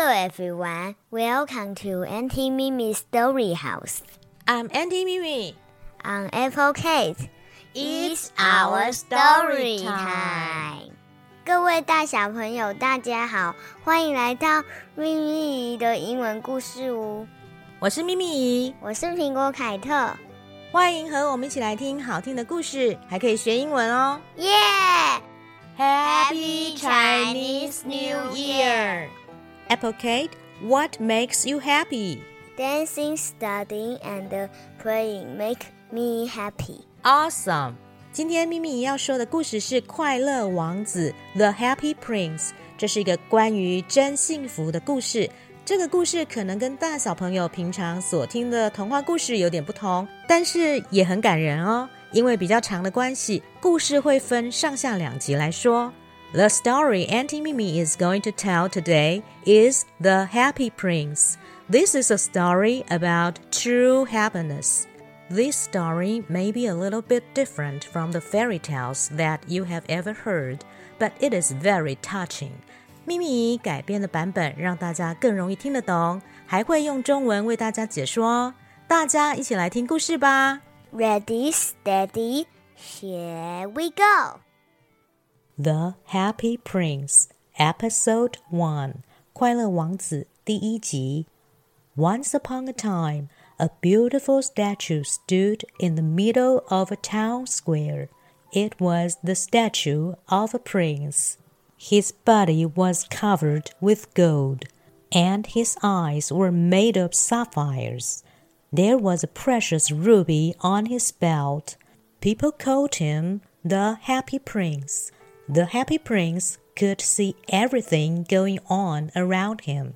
Hello everyone, welcome to Auntie Mimi's Story House. I'm Auntie Mimi. On Apple Cake, it's our story time. 各位大小朋友，大家好，欢迎来到咪咪姨的英文故事屋。我是咪咪姨，我是苹果凯特，欢迎和我们一起来听好听的故事，还可以学英文哦。耶、Happy Chinese New Year! Apple Kate, what makes you happy? Dancing, studying, and playing make me happy. Awesome! 今天咪咪要说的故事是《快乐王子》The Happy Prince。这是一个关于真幸福的故事。这个故事可能跟大小朋友平常所听的童话故事有点不同，但是也很感人哦。因为比较长的关系，故事会分上下两集来说。The story Auntie Mimi is going to tell today is The Happy Prince. This is a story about true happiness. This story may be a little bit different from the fairy tales that you have ever heard, but it is very touching. 咪咪改编的版本让大家更容易听得懂，还会用中文为大家解说。大家一起来听故事吧。Ready, steady, here we go. The Happy Prince, Episode One，快乐王子第一集。Once upon a time, a beautiful statue stood in the middle of a town square. It was the statue of a prince. His body was covered with gold, and his eyes were made of sapphires. There was a precious ruby on his belt. People called him the Happy Prince. The Happy Prince could see everything going on around him.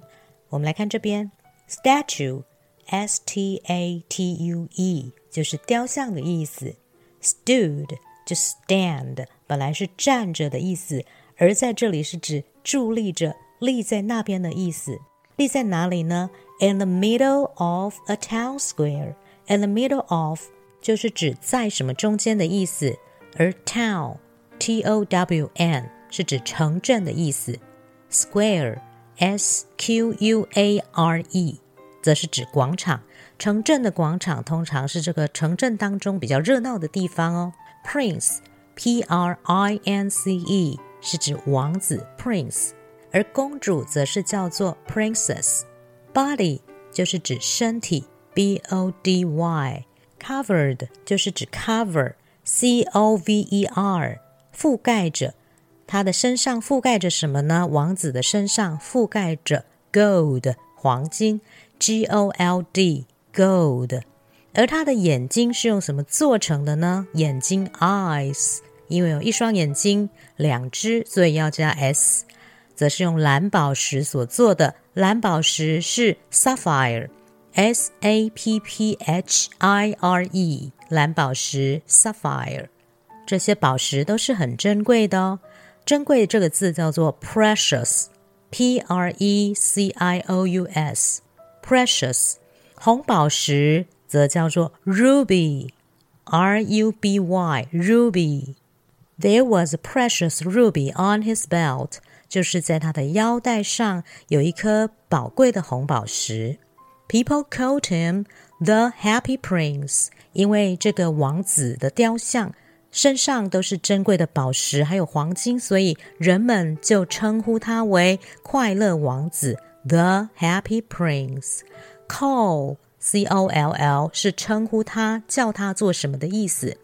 我们来看这边，statue，s t a t u e，就是雕像的意思。stood 就 stand，本来是站着的意思，而在这里是指伫立着、立在那边的意思。立在哪里呢？In the middle of a town square. In the middle of 就是指在什么中间的意思，而 town T O W N 是指城镇的意思，square S Q U A R E 则是指广场。城镇的广场通常是这个城镇当中比较热闹的地方哦。Prince P R I N C E 是指王子 Prince，而公主则是叫做 Princess。Body 就是指身体 B O D Y。Covered 就是指 cover，C O V E R，覆盖着。他的身上覆盖着什么呢？王子的身上覆盖着 gold 黄金，G O L D gold。而他的眼睛是用什么做成的呢？眼睛 eyes，因为有一双眼睛，两只，所以要加 s，则是用蓝宝石所做的。蓝宝石是 sapphire。S A P P H I R E，蓝宝石 sapphire，这些宝石都是很珍贵的哦。珍贵这个字叫做 precious，P R E C I O U S，precious。红宝石则叫做 ruby，R U B Y，ruby。There was a precious ruby on his belt，就是在他的腰带上有一颗宝贵的红宝石。People called him the Happy Prince，因为这个王子的雕像 身上都是珍贵的宝石，还有黄金，所以人们就称呼他为快乐王子 The Happy Prince。Call C O L L 是称呼他、叫他做什么的意思。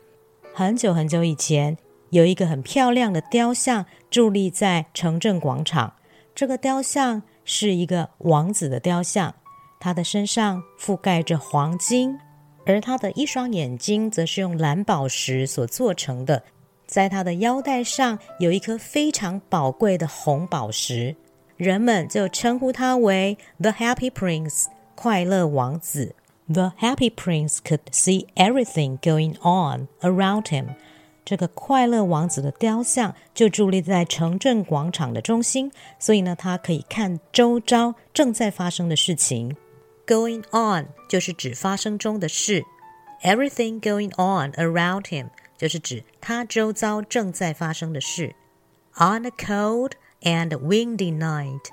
很久很久以前，有一个很漂亮的雕像伫立在城镇广场。这个雕像是一个王子的雕像。他的身上覆盖着黄金，而他的一双眼睛则是用蓝宝石所做成的。在他的腰带上有一颗非常宝贵的红宝石，人们就称呼他为 The Happy Prince，快乐王子。The Happy Prince could see everything going on around him。这个快乐王子的雕像就伫立在城镇广场的中心，所以呢，他可以看周遭正在发生的事情。Going on 就是指发生中的事，everything going on around him 就是指他周遭正在发生的事。On a cold and windy night，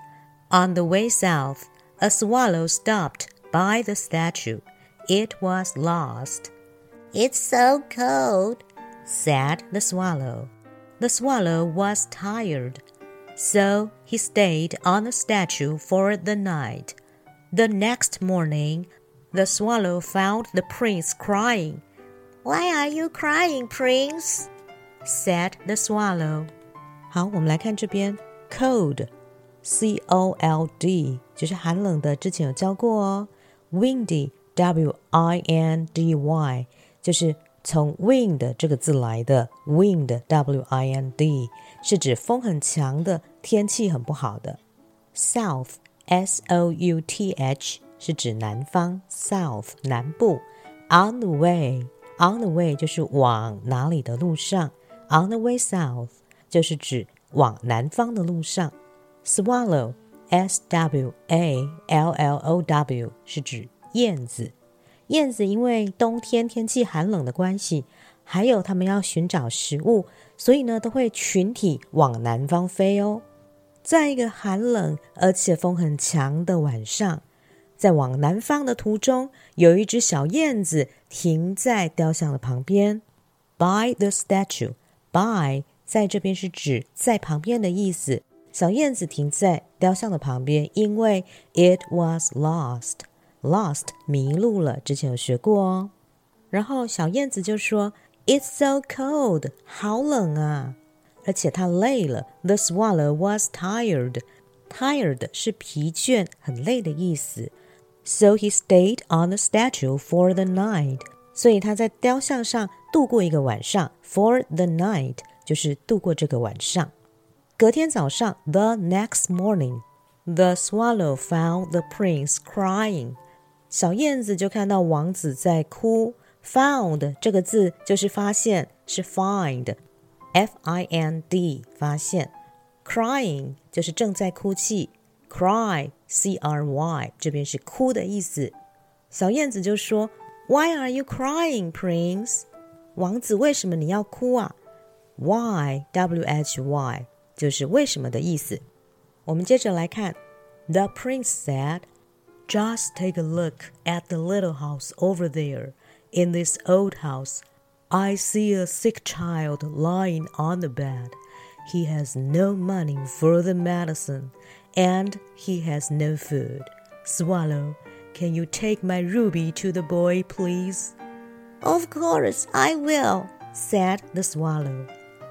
On the way south, a swallow stopped by the statue. It was lost. It's so cold, said the swallow. The swallow was tired, so he stayed on the statue for the night. The next morning, the swallow found the prince crying. Why are you crying, prince? said the swallow. 好，我们来看这边，cold，c o l d，就是寒冷的，之前有教过哦。windy，w i n d y，就是从 wind 这个字来的，wind，w i n d，是指风很强的，天气很不好的。 S O U T H 是指南方，south 南部。on the way，on the way 就是往哪里的路上，on the way south 就是指往南方的路上。swallow，s w a l l o w 是指燕子。燕子因为冬天天气寒冷的关系，还有它们要寻找食物，所以呢都会群体往南方飞哦。在一个寒冷而且风很强的晚上，在往南方的途中，有一只小燕子停在雕像的旁边。By the statue，by 在这边是指在旁边的意思。小燕子停在雕像的旁边，因为 it was lost。Lost 迷路了，之前有学过哦。然后小燕子就说：“It's so cold，好冷啊！而且它累了。”The swallow was tired。Tired 是疲倦、很累的意思。So he stayed on the statue for the night。所以他在雕像上度过一个晚上。For the night 就是度过这个晚上。隔天早上，the next morning，the swallow found the prince crying。小燕子就看到王子在哭。Found 这个字就是发现，是 find，f i n d 发现。Crying 就是正在哭泣，cry c r y 这边是哭的意思。小燕子就说：“Why are you crying, Prince？” 王子，为什么你要哭啊？Why w h y 就是为什么的意思。我们接着来看，The prince said。Just take a look at the little house over there. In this old house, I see a sick child lying on the bed. He has no money for the medicine, and he has no food. Swallow, can you take my ruby to the boy, please? Of course, I will, said the swallow.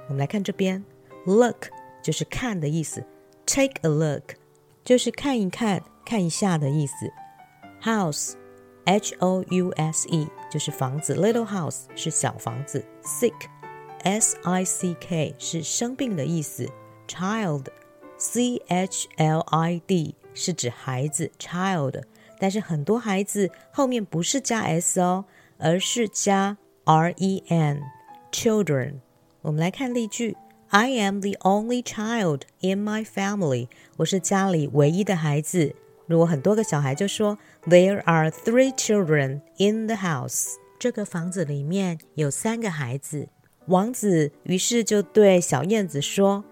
我们来看这边，look 就是看的意思，take a look 就是看一看。看一下的意思。 House，H O U S E 就是房子，Little house 是小房子。Sick，S I C K 是生病的意思。Child，C H L I D 是指孩子，Child。但是很多孩子后面不是加 S 哦，而是加 R E N，Children。我们来看例句。I am the only child in my family。我是家里唯一的孩子。 如果很多个小孩就说 There are three children in the house，这个房子里面有三个孩子。王子于是就对小燕子说：“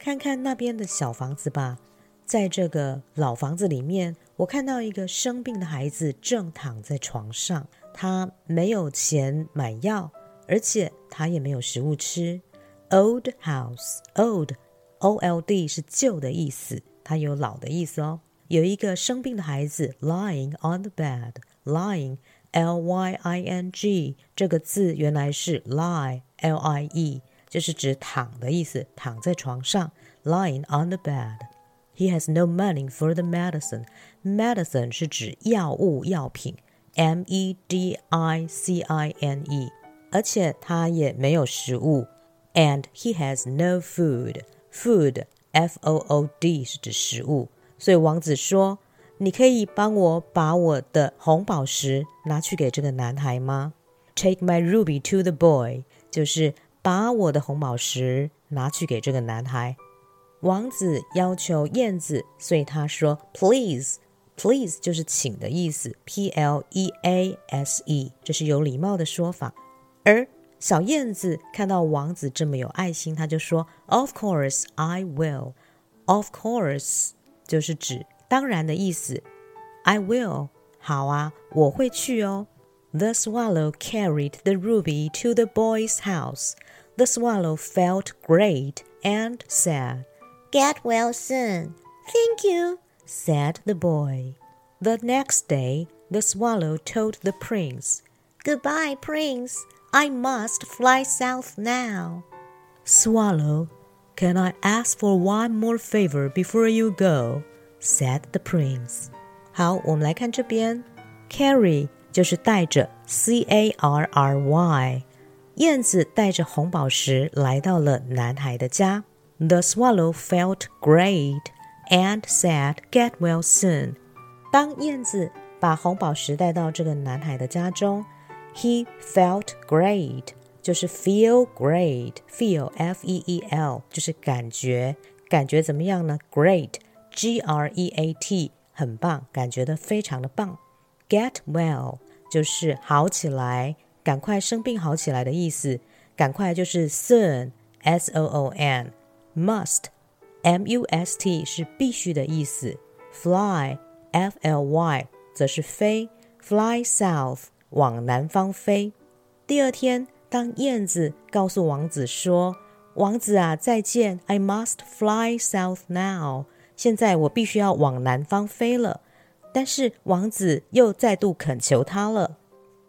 看看那边的小房子吧，在这个老房子里面，我看到一个生病的孩子正躺在床上，他没有钱买药，而且他也没有食物吃。Old house，old，O L D 是旧的意思，它有老的意思哦。”有一个生病的孩子 lying on the bed。lying l y i n g 这个字原来是 lie l i e，就是指躺的意思，躺在床上。lying on the bed。He has no money for the medicine。medicine 是指药物、药品，m e d i c i n e，而且他也没有食物。And he has no food。food f o o d 是指食物。 所以王子说：“你可以帮我把我的红宝石拿去给这个男孩吗？”Take my ruby to the boy，就是把我的红宝石拿去给这个男孩。王子要求燕子，所以他说：“Please，please 就是请的意思，P L E A S E，这是有礼貌的说法。”而小燕子看到王子这么有爱心，他就说：“Of course I will. Of course。”就是指 当然的意思。I will，好啊，我会去哦。The swallow carried the ruby to the boy's house. The swallow felt great and said, Get well soon. Thank you, said the boy. The next day, the swallow told the prince, Goodbye, prince. I must fly south now. Swallow, can I ask for one more favor before you go? said the prince. 好，我们来看这边，carry 就是带着，c a r r y。燕子带着红宝石来到了男孩的家。The swallow felt great and said, "Get well soon." 当燕子把红宝石带到这个男孩的家中，he felt great， 就是 feel great，feel f e e l 就是感觉，感觉怎么样呢？Great，g r e a t，很棒，感觉的非常的棒。Get well 就是好起来，赶快生病好起来的意思。赶快就是 soon，s o o n。Must，m u s t 是必须的意思。Fly，f l y 则是飞。Fly south，往南方飞。第二天， 当燕子告诉王子说：“王子啊，再见！I must fly south now。现在我必须要往南方飞了。”但是王子又再度恳求他了，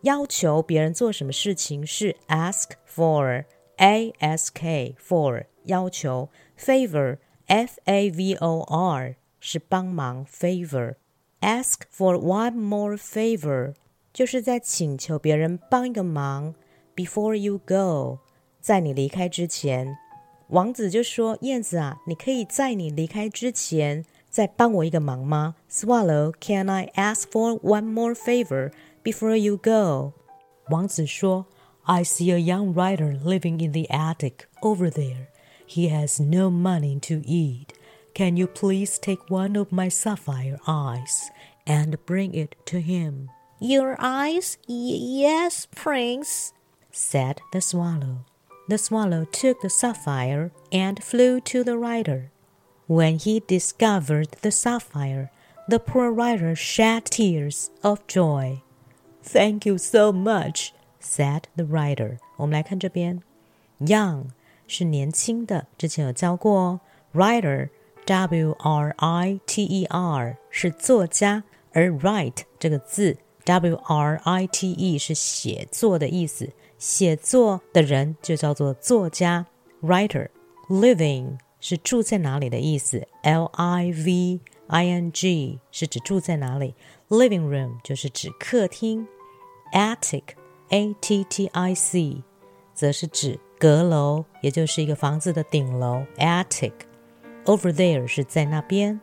要求别人做什么事情是 ask for，a s k for。要求 favor f a v o r 是帮忙 favor ask for one more favor 就是在请求别人帮一个忙 before you go 在你离开之前，王子就说：“燕子啊，你可以在你离开之前再帮我一个忙吗？”Swallow，can I ask for one more favor before you go？王子说：“I see a young writer living in the attic over there. He has no money to eat. Can you please take one of my sapphire eyes and bring it to him? Your eyes? Y yes, Prince, said the swallow. The swallow took the sapphire and flew to the writer. When he discovered the sapphire, the poor writer shed tears of joy. Thank you so much, said the writer. 我们来看这边，young 是年轻的，之前有教过哦。Writer W R I T E R 是作家，而 write 这个字 W R I T E 是写作的意思。写作的人就叫做作家。Writer，living 是住在哪里的意思，L I V I N G 是指住在哪里，living room 就是指客厅，attic，A T T I C 则是指。阁楼，也就是一个房子的顶楼，attic。Over there 是在那边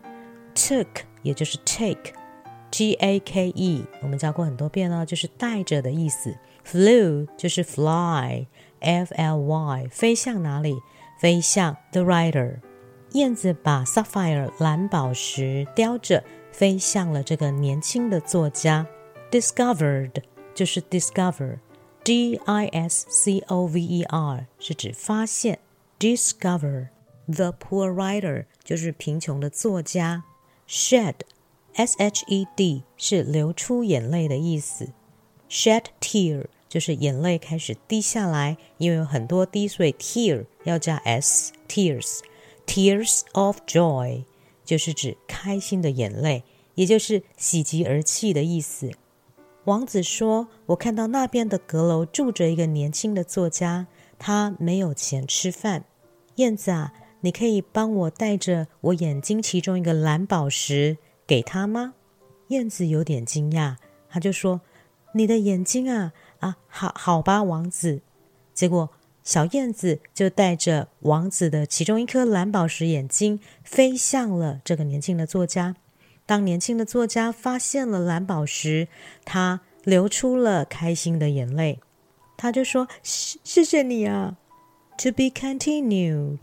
，took 也就是 take，G A K E 我们教过很多遍了，就是带着的意思。Flew 就是 fly，F L Y 飞向哪里？飞向 the writer。燕子把 sapphire 蓝宝石叼着，飞向了这个年轻的作家。Discovered 就是 discover。D I S C O V E R 是指发现，discover the poor writer 就是贫穷的作家，shed S H E D 是流出眼泪的意思，shed tear 就是眼泪开始滴下来，因为有很多滴，所以 tear 要加 s tears tears of joy 就是指开心的眼泪，也就是喜极而泣的意思。王子说：“我看到那边的阁楼住着一个年轻的作家，他没有钱吃饭。燕子啊，你可以帮我带着我眼睛其中一个蓝宝石给他吗？”燕子有点惊讶，他就说：“你的眼睛啊，啊，好好吧，王子。”结果小燕子就带着王子的其中一颗蓝宝石眼睛飞向了这个年轻的作家。当年轻的作家发现了蓝宝石，他流出了开心的眼泪。他就说：“谢谢你啊。” To be continued。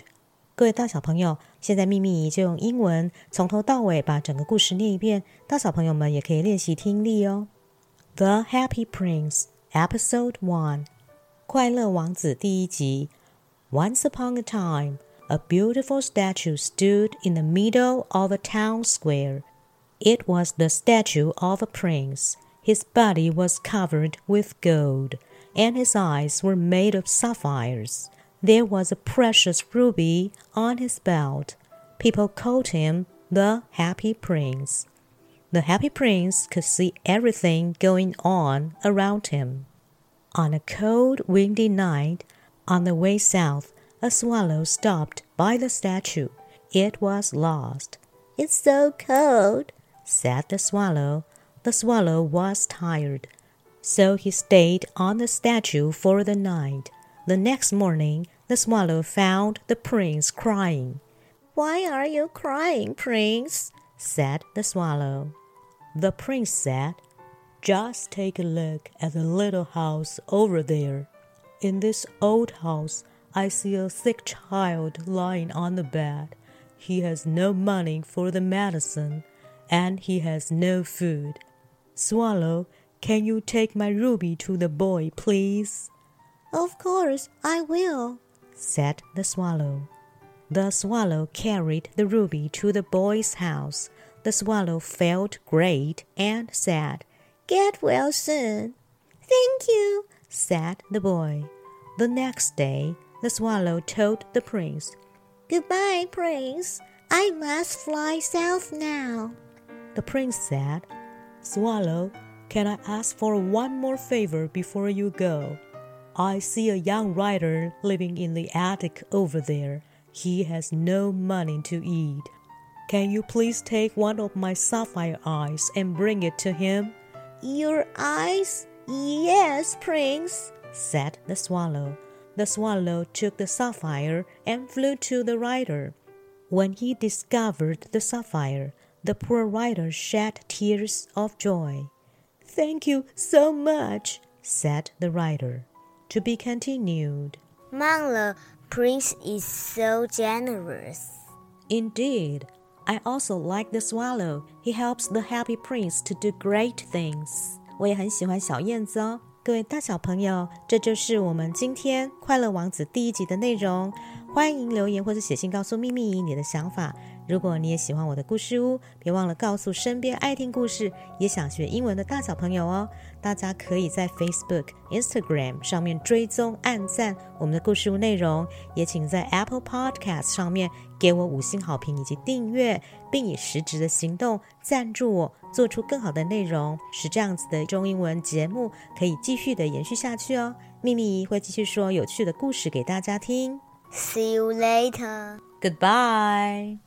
各位大小朋友，现在秘密就用英文从头到尾把整个故事念一遍，大小朋友们也可以练习听力哦。The Happy Prince Episode One，快乐王子第一集。Once upon a time, a beautiful statue stood in the middle of a town square. It was the statue of a prince. His body was covered with gold, and his eyes were made of sapphires. There was a precious ruby on his belt. People called him the Happy Prince. The Happy Prince could see everything going on around him. On a cold, windy night, on the way south, a swallow stopped by the statue. It was lost. It's so cold, said the swallow. The swallow was tired, so he stayed on the statue for the night. The next morning, the swallow found the prince crying. Why are you crying, prince? Said the swallow. The prince said, Just take a look at the little house over there. In this old house, I see a sick child lying on the bed. He has no money for the medicine, and he has no food. Swallow, can you take my ruby to the boy, please? Of course, I will, said the swallow. The swallow carried the ruby to the boy's house. The swallow felt great and said, Get well soon. Thank you, said the boy. The next day, the swallow told the prince, Goodbye, prince. I must fly south now. The prince said, Swallow, can I ask for one more favor before you go? I see a young writer living in the attic over there. He has no money to eat. Can you please take one of my sapphire eyes and bring it to him? Your eyes? Yes, Prince, said the swallow. The swallow took the sapphire and flew to the writer. When he discovered the sapphire, the poor writer shed tears of joy. Thank you so much, said the writer. To be continued. Mom, Prince is so generous. Indeed. I also like the swallow. He helps the happy prince to do great things. 我也很喜欢小燕子哦。各位大小朋友，这就是我们今天《快乐王子》第一集的内容。欢迎留言或者写信告诉秘密你的想法。如果你也喜欢我的故事屋，别忘了告诉身边爱听故事也想学英文的大小朋友哦。大家可以在 Facebook、Instagram 上面追踪、按赞我们的故事屋内容，也请在 Apple Podcast 上面给我五星好评以及订阅，并以实质的行动赞助我，做出更好的内容，使这样子的中英文节目可以继续的延续下去哦。秘密会继续说有趣的故事给大家听。See you later. Goodbye.